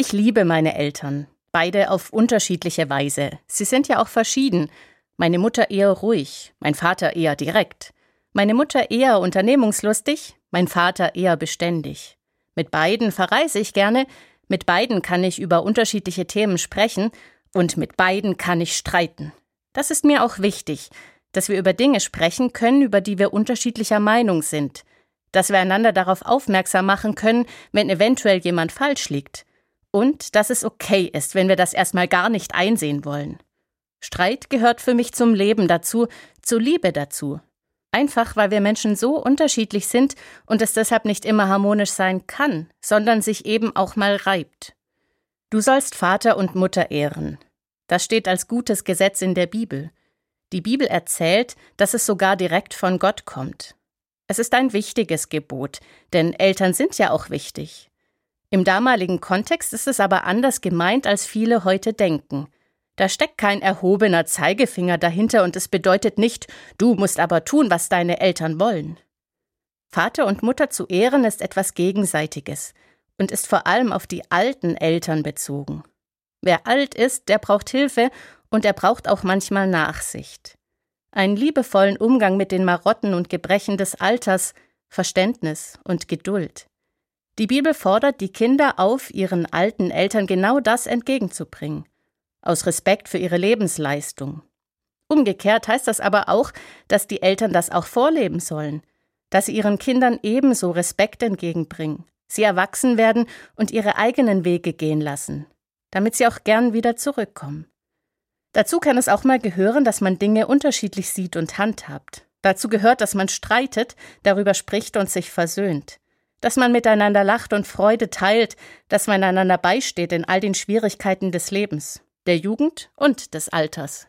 Ich liebe meine Eltern, beide auf unterschiedliche Weise. Sie sind ja auch verschieden. Meine Mutter eher ruhig, mein Vater eher direkt. Meine Mutter eher unternehmungslustig, mein Vater eher beständig. Mit beiden verreise ich gerne, mit beiden kann ich über unterschiedliche Themen sprechen und mit beiden kann ich streiten. Das ist mir auch wichtig, dass wir über Dinge sprechen können, über die wir unterschiedlicher Meinung sind, dass wir einander darauf aufmerksam machen können, wenn eventuell jemand falsch liegt, und dass es okay ist, wenn wir das erstmal gar nicht einsehen wollen. Streit gehört für mich zum Leben dazu, zur Liebe dazu. Einfach weil wir Menschen so unterschiedlich sind und es deshalb nicht immer harmonisch sein kann, sondern sich eben auch mal reibt. Du sollst Vater und Mutter ehren. Das steht als gutes Gesetz in der Bibel. Die Bibel erzählt, dass es sogar direkt von Gott kommt. Es ist ein wichtiges Gebot, denn Eltern sind ja auch wichtig. Im damaligen Kontext ist es aber anders gemeint, als viele heute denken. Da steckt kein erhobener Zeigefinger dahinter und es bedeutet nicht, du musst aber tun, was deine Eltern wollen. Vater und Mutter zu ehren ist etwas Gegenseitiges und ist vor allem auf die alten Eltern bezogen. Wer alt ist, der braucht Hilfe und er braucht auch manchmal Nachsicht. Einen liebevollen Umgang mit den Marotten und Gebrechen des Alters, Verständnis und Geduld. Die Bibel fordert die Kinder auf, ihren alten Eltern genau das entgegenzubringen aus Respekt für ihre Lebensleistung. Umgekehrt heißt das aber auch, dass die Eltern das auch vorleben sollen, dass sie ihren Kindern ebenso Respekt entgegenbringen, sie erwachsen werden und ihre eigenen Wege gehen lassen, damit sie auch gern wieder zurückkommen. Dazu kann es auch mal gehören, dass man Dinge unterschiedlich sieht und handhabt. Dazu gehört, dass man streitet, darüber spricht und sich versöhnt, dass man miteinander lacht und Freude teilt, dass man einander beisteht in all den Schwierigkeiten des Lebens der Jugend und des Alters.